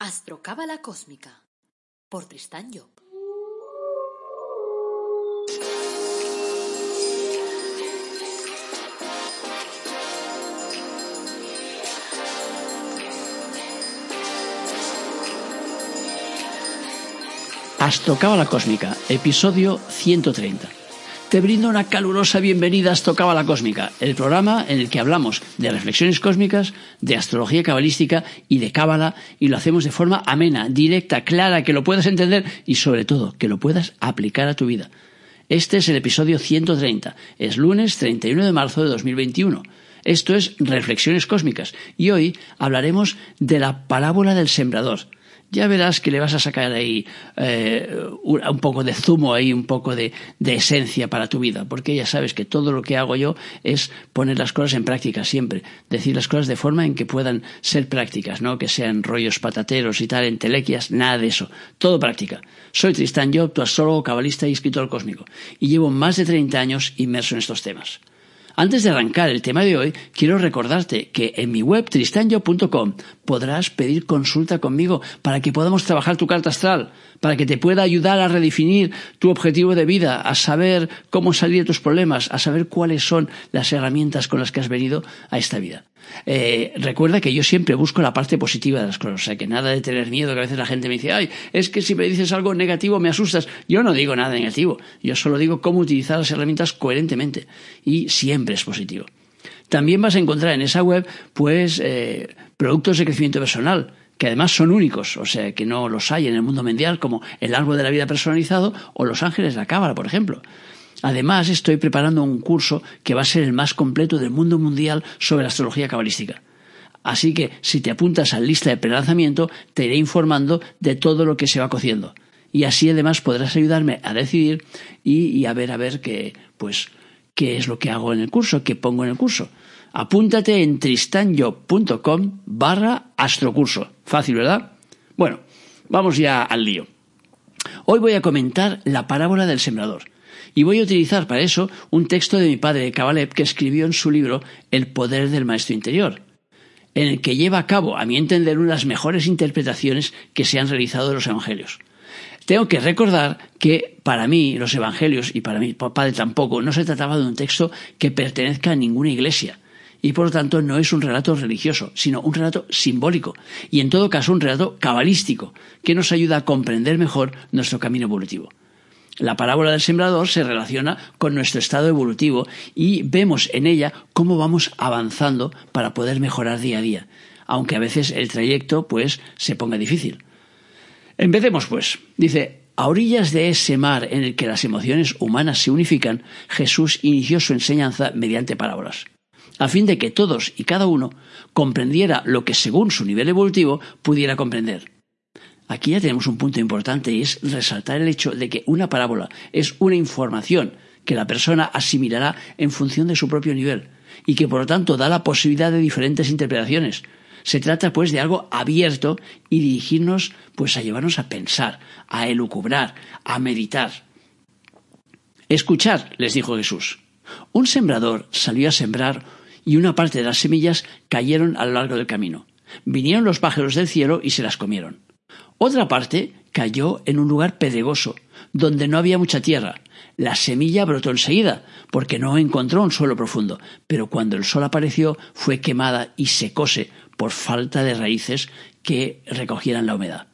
Astrocábala Cósmica por Tristán Job. Astrocábala Cósmica, episodio 130. Te brindo una calurosa bienvenida a Astrocábala Cósmica, el programa en el que hablamos de reflexiones cósmicas, de astrología cabalística y de cábala, y lo hacemos de forma amena, directa, clara, que lo puedas entender y sobre todo que lo puedas aplicar a tu vida. Este es el episodio 130, es lunes 31 de marzo de 2021. Esto es Reflexiones Cósmicas y hoy hablaremos de la parábola del sembrador ya verás que le vas a sacar ahí eh, un poco de zumo, ahí un poco de, de, esencia para tu vida, porque ya sabes que todo lo que hago yo es poner las cosas en práctica siempre, decir las cosas de forma en que puedan ser prácticas, no que sean rollos patateros y tal, entelequias, nada de eso, todo práctica. Soy Tristán Job, tu astrólogo, cabalista y escritor cósmico, y llevo más de 30 años inmerso en estos temas. Antes de arrancar el tema de hoy, quiero recordarte que en mi web tristanyo.com podrás pedir consulta conmigo para que podamos trabajar tu carta astral, para que te pueda ayudar a redefinir tu objetivo de vida, a saber cómo salir de tus problemas, a saber cuáles son las herramientas con las que has venido a esta vida. Eh, recuerda que yo siempre busco la parte positiva de las cosas, o sea, que nada de tener miedo, que a veces la gente me dice, ay, es que si me dices algo negativo me asustas. Yo no digo nada negativo, yo solo digo cómo utilizar las herramientas coherentemente y siempre es positivo. También vas a encontrar en esa web, pues, eh, productos de crecimiento personal, que además son únicos, o sea, que no los hay en el mundo mundial, como el árbol de la vida personalizado o los ángeles de la cámara, por ejemplo. Además, estoy preparando un curso que va a ser el más completo del mundo mundial sobre la astrología cabalística. Así que, si te apuntas a la lista de prelanzamiento, te iré informando de todo lo que se va cociendo. Y así además podrás ayudarme a decidir y, a ver a ver qué, pues, qué es lo que hago en el curso, qué pongo en el curso. Apúntate en tristanyo.com barra astrocurso. Fácil, ¿verdad? Bueno, vamos ya al lío. Hoy voy a comentar la parábola del sembrador y voy a utilizar para eso un texto de mi padre Kabalev que escribió en su libro El poder del maestro interior, en el que lleva a cabo, a mi entender, una de las mejores interpretaciones que se han realizado de los evangelios. Tengo que recordar que para mí los evangelios y para mi padre tampoco no se trataba de un texto que pertenezca a ninguna iglesia y por lo tanto no es un relato religioso, sino un relato simbólico y en todo caso un relato cabalístico que nos ayuda a comprender mejor nuestro camino evolutivo. La parábola del sembrador se relaciona con nuestro estado evolutivo y vemos en ella cómo vamos avanzando para poder mejorar día a día, aunque a veces el trayecto pues se ponga difícil. Empecemos pues. Dice, a orillas de ese mar en el que las emociones humanas se unifican, Jesús inició su enseñanza mediante parábolas, a fin de que todos y cada uno comprendiera lo que según su nivel evolutivo pudiera comprender. Aquí ya tenemos un punto importante y es resaltar el hecho de que una parábola es una información que la persona asimilará en función de su propio nivel y que por lo tanto da la posibilidad de diferentes interpretaciones. Se trata pues de algo abierto y dirigirnos pues a llevarnos a pensar, a elucubrar, a meditar. Escuchar, les dijo Jesús. Un sembrador salió a sembrar y una parte de las semillas cayeron a lo largo del camino. Vinieron los pájaros del cielo y se las comieron. Otra parte cayó en un lugar pedregoso, donde no había mucha tierra. La semilla brotó enseguida, porque no encontró un suelo profundo, pero cuando el sol apareció fue quemada y secóse por falta de raíces que recogieran la humedad.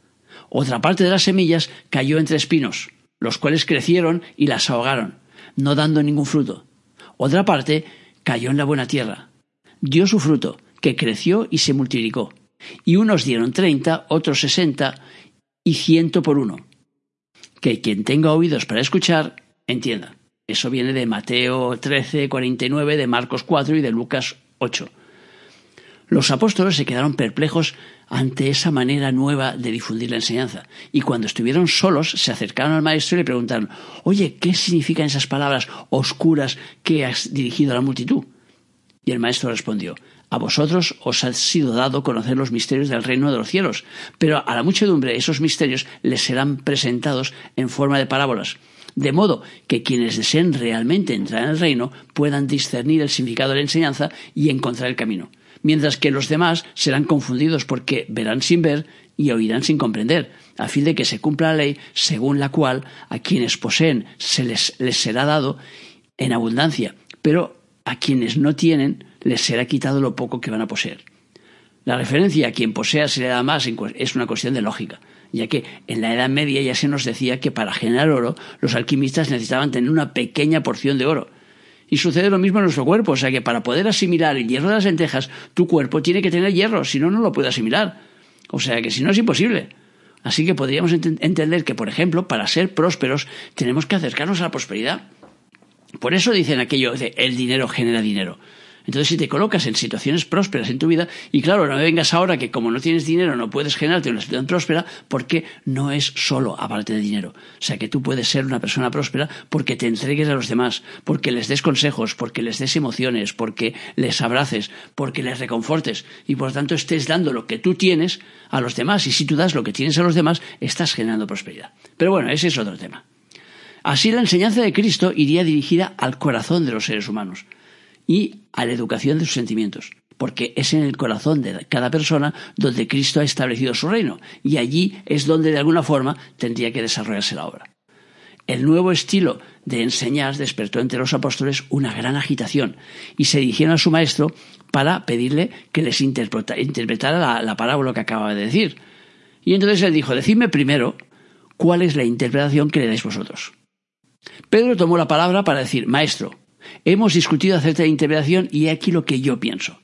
Otra parte de las semillas cayó entre espinos, los cuales crecieron y las ahogaron, no dando ningún fruto. Otra parte cayó en la buena tierra. Dio su fruto, que creció y se multiplicó y unos dieron treinta, otros sesenta y ciento por uno. Que quien tenga oídos para escuchar, entienda. Eso viene de Mateo 13, 49, de Marcos 4 y de Lucas 8. Los apóstoles se quedaron perplejos ante esa manera nueva de difundir la enseñanza, y cuando estuvieron solos se acercaron al maestro y le preguntaron Oye, ¿qué significan esas palabras oscuras que has dirigido a la multitud? Y el maestro respondió a vosotros os ha sido dado conocer los misterios del reino de los cielos, pero a la muchedumbre esos misterios les serán presentados en forma de parábolas, de modo que quienes deseen realmente entrar en el reino puedan discernir el significado de la enseñanza y encontrar el camino, mientras que los demás serán confundidos porque verán sin ver y oirán sin comprender, a fin de que se cumpla la ley según la cual a quienes poseen se les, les será dado en abundancia, pero a quienes no tienen les será quitado lo poco que van a poseer. La referencia a quien posea se le da más es una cuestión de lógica, ya que en la Edad Media ya se nos decía que para generar oro los alquimistas necesitaban tener una pequeña porción de oro. Y sucede lo mismo en nuestro cuerpo, o sea que para poder asimilar el hierro de las lentejas, tu cuerpo tiene que tener hierro, si no, no lo puede asimilar. O sea que si no es imposible. Así que podríamos entender que, por ejemplo, para ser prósperos tenemos que acercarnos a la prosperidad. Por eso dicen aquello de el dinero genera dinero. Entonces, si te colocas en situaciones prósperas en tu vida, y claro, no me vengas ahora que como no tienes dinero no puedes generarte una situación próspera, porque no es solo aparte de dinero. O sea, que tú puedes ser una persona próspera porque te entregues a los demás, porque les des consejos, porque les des emociones, porque les abraces, porque les reconfortes, y por tanto estés dando lo que tú tienes a los demás. Y si tú das lo que tienes a los demás, estás generando prosperidad. Pero bueno, ese es otro tema. Así la enseñanza de Cristo iría dirigida al corazón de los seres humanos y a la educación de sus sentimientos, porque es en el corazón de cada persona donde Cristo ha establecido su reino, y allí es donde de alguna forma tendría que desarrollarse la obra. El nuevo estilo de enseñar despertó entre los apóstoles una gran agitación y se dirigieron a su maestro para pedirle que les interpretara la, la parábola que acababa de decir. Y entonces él dijo, decidme primero cuál es la interpretación que le dais vosotros. Pedro tomó la palabra para decir, Maestro, Hemos discutido acerca de interpretación y aquí lo que yo pienso.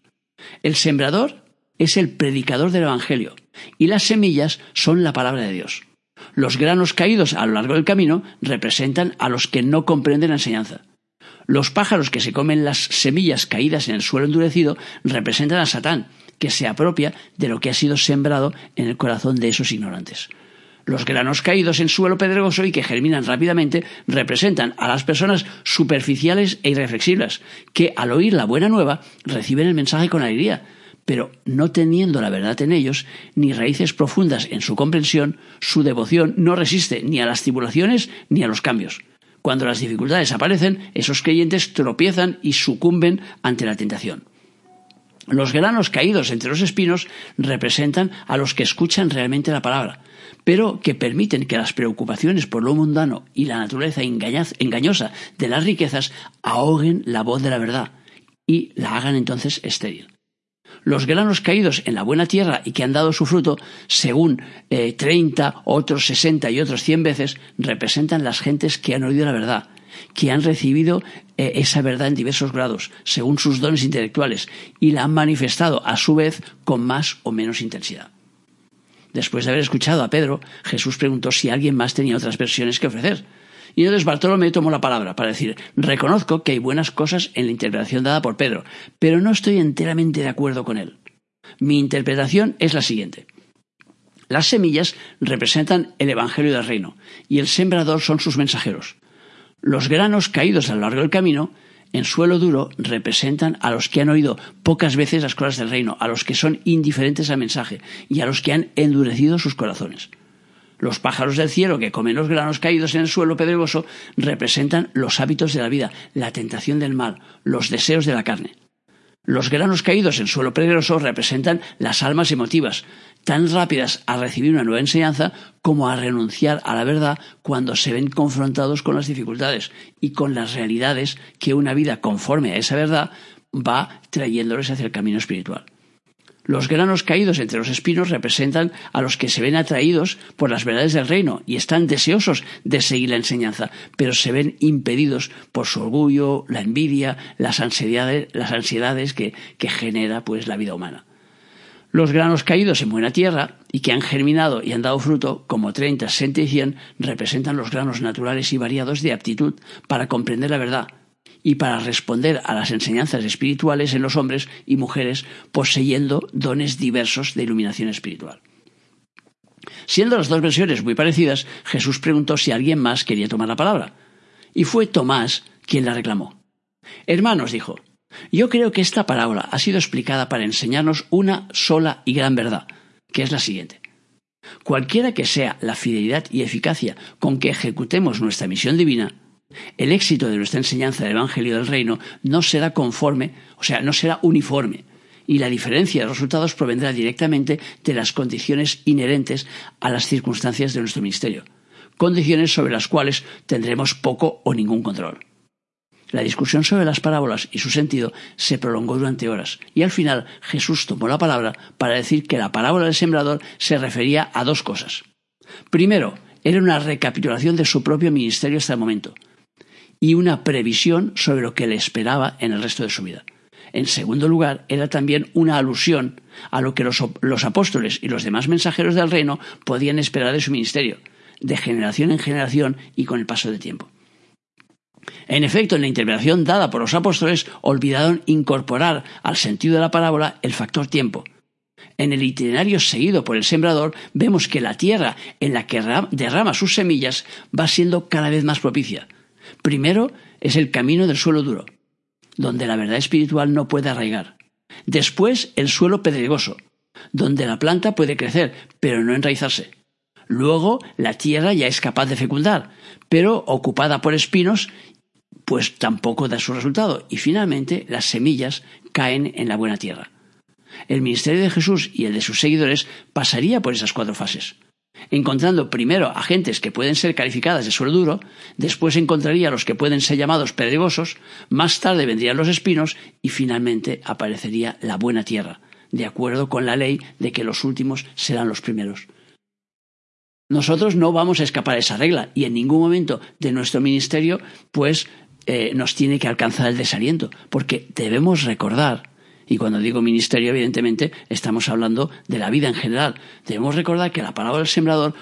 El sembrador es el predicador del Evangelio y las semillas son la palabra de Dios. Los granos caídos a lo largo del camino representan a los que no comprenden la enseñanza. Los pájaros que se comen las semillas caídas en el suelo endurecido representan a Satán, que se apropia de lo que ha sido sembrado en el corazón de esos ignorantes. Los granos caídos en suelo pedregoso y que germinan rápidamente representan a las personas superficiales e irreflexibles, que al oír la buena nueva reciben el mensaje con alegría, pero no teniendo la verdad en ellos, ni raíces profundas en su comprensión, su devoción no resiste ni a las tribulaciones ni a los cambios. Cuando las dificultades aparecen, esos creyentes tropiezan y sucumben ante la tentación. Los granos caídos entre los espinos representan a los que escuchan realmente la palabra, pero que permiten que las preocupaciones por lo mundano y la naturaleza engañosa de las riquezas ahoguen la voz de la verdad y la hagan entonces estéril. Los granos caídos en la buena tierra y que han dado su fruto, según eh, treinta, otros sesenta y otros cien veces, representan las gentes que han oído la verdad, que han recibido eh, esa verdad en diversos grados, según sus dones intelectuales, y la han manifestado a su vez con más o menos intensidad. Después de haber escuchado a Pedro, Jesús preguntó si alguien más tenía otras versiones que ofrecer. Y entonces Bartolomé tomó la palabra para decir, reconozco que hay buenas cosas en la interpretación dada por Pedro, pero no estoy enteramente de acuerdo con él. Mi interpretación es la siguiente. Las semillas representan el Evangelio del Reino y el sembrador son sus mensajeros. Los granos caídos a lo largo del camino en suelo duro representan a los que han oído pocas veces las cosas del reino, a los que son indiferentes al mensaje y a los que han endurecido sus corazones. Los pájaros del cielo que comen los granos caídos en el suelo pedregoso representan los hábitos de la vida, la tentación del mal, los deseos de la carne. Los granos caídos en suelo pedregoso representan las almas emotivas, tan rápidas a recibir una nueva enseñanza como a renunciar a la verdad cuando se ven confrontados con las dificultades y con las realidades que una vida conforme a esa verdad va trayéndoles hacia el camino espiritual. Los granos caídos entre los espinos representan a los que se ven atraídos por las verdades del reino y están deseosos de seguir la enseñanza, pero se ven impedidos por su orgullo, la envidia, las ansiedades, las ansiedades que, que genera pues la vida humana. Los granos caídos en buena tierra y que han germinado y han dado fruto, como 30, 60 y 100, representan los granos naturales y variados de aptitud para comprender la verdad y para responder a las enseñanzas espirituales en los hombres y mujeres poseyendo dones diversos de iluminación espiritual. Siendo las dos versiones muy parecidas, Jesús preguntó si alguien más quería tomar la palabra. Y fue Tomás quien la reclamó. Hermanos, dijo, yo creo que esta parábola ha sido explicada para enseñarnos una sola y gran verdad, que es la siguiente. Cualquiera que sea la fidelidad y eficacia con que ejecutemos nuestra misión divina, el éxito de nuestra enseñanza del Evangelio del Reino no será conforme, o sea, no será uniforme, y la diferencia de resultados provendrá directamente de las condiciones inherentes a las circunstancias de nuestro ministerio, condiciones sobre las cuales tendremos poco o ningún control. La discusión sobre las parábolas y su sentido se prolongó durante horas, y al final Jesús tomó la palabra para decir que la parábola del sembrador se refería a dos cosas. Primero, era una recapitulación de su propio ministerio hasta el momento, y una previsión sobre lo que le esperaba en el resto de su vida. En segundo lugar, era también una alusión a lo que los, los, apóstoles y los demás mensajeros del reino podían esperar de su ministerio, de generación en generación y con el paso del tiempo. En efecto, en la interpretación dada por los apóstoles, olvidaron incorporar al sentido de la parábola el factor tiempo. En el itinerario seguido por el sembrador, vemos que la tierra en la que derrama sus semillas va siendo cada vez más propicia. Primero es el camino del suelo duro, donde la verdad espiritual no puede arraigar. Después el suelo pedregoso, donde la planta puede crecer, pero no enraizarse. Luego la tierra ya es capaz de fecundar, pero ocupada por espinos, pues tampoco da su resultado. Y finalmente las semillas caen en la buena tierra. El ministerio de Jesús y el de sus seguidores pasaría por esas cuatro fases. Encontrando primero a gentes que pueden ser calificadas de suelo duro, después encontraría a los que pueden ser llamados pedregosos, más tarde vendrían los espinos y finalmente aparecería la buena tierra, de acuerdo con la ley de que los últimos serán los primeros. Nosotros no vamos a escapar a esa regla y en ningún momento de nuestro ministerio pues eh, nos tiene que alcanzar el desaliento, porque debemos recordar y cuando digo ministerio, evidentemente, estamos hablando de la vida en general. Debemos recordar que la palabra del sembrador,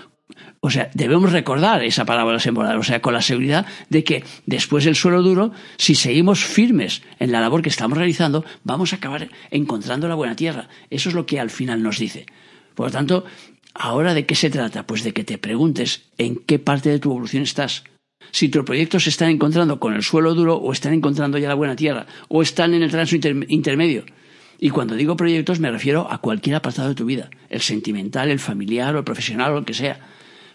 o sea, debemos recordar esa palabra del sembrador, o sea, con la seguridad de que después del suelo duro, si seguimos firmes en la labor que estamos realizando, vamos a acabar encontrando la buena tierra. Eso es lo que al final nos dice. Por lo tanto, ¿Ahora de qué se trata? Pues de que te preguntes en qué parte de tu evolución estás. Si tus proyectos se están encontrando con el suelo duro o están encontrando ya la buena tierra o están en el tránsito intermedio. Y cuando digo proyectos me refiero a cualquier apartado de tu vida, el sentimental, el familiar o el profesional o lo que sea.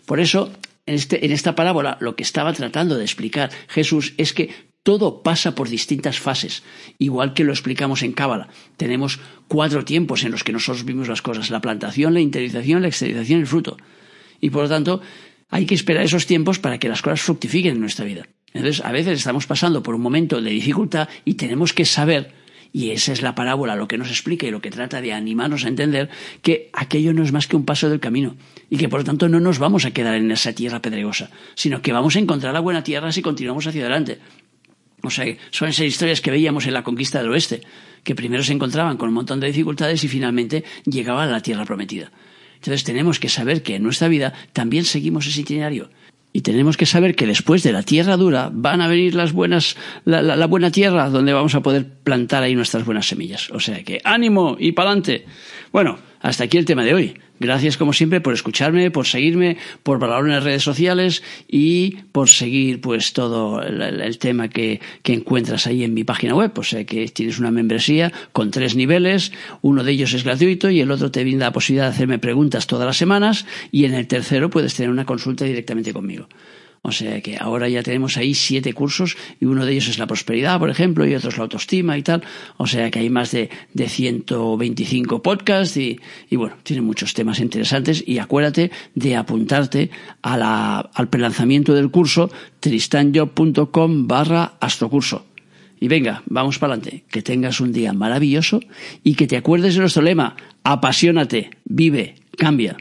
Por eso, en, este, en esta parábola, lo que estaba tratando de explicar Jesús es que todo pasa por distintas fases, igual que lo explicamos en Cábala. Tenemos cuatro tiempos en los que nosotros vimos las cosas, la plantación, la interiorización, la exteriorización y el fruto. Y por lo tanto, hay que esperar esos tiempos para que las cosas fructifiquen en nuestra vida. Entonces, a veces estamos pasando por un momento de dificultad y tenemos que saber, y esa es la parábola, lo que nos explica y lo que trata de animarnos a entender, que aquello no es más que un paso del camino y que por lo tanto no nos vamos a quedar en esa tierra pedregosa, sino que vamos a encontrar la buena tierra si continuamos hacia adelante. O sea, son esas historias que veíamos en la conquista del oeste, que primero se encontraban con un montón de dificultades y finalmente llegaban a la tierra prometida. Entonces tenemos que saber que en nuestra vida también seguimos ese itinerario. Y tenemos que saber que después de la tierra dura van a venir las buenas, la, la buena tierra donde vamos a poder plantar ahí nuestras buenas semillas. O sea que ánimo y pa'lante. Bueno, hasta aquí el tema de hoy. Gracias como siempre por escucharme, por seguirme, por valorarme en las redes sociales y por seguir pues todo el, tema que, que, encuentras ahí en mi página web. O sea que tienes una membresía con tres niveles, uno de ellos es gratuito y el otro te brinda la posibilidad de hacerme preguntas todas las semanas y en el tercero puedes tener una consulta directamente conmigo. O sea que ahora ya tenemos ahí siete cursos y uno de ellos es la prosperidad, por ejemplo, y otro es la autoestima y tal. O sea que hay más de, de 125 podcasts y, y bueno, tiene muchos temas interesantes y acuérdate de apuntarte a la, al prelanzamiento del curso tristanjob.com barra astrocurso. Y venga, vamos para adelante. Que tengas un día maravilloso y que te acuerdes de nuestro lema. Apasionate, vive, cambia.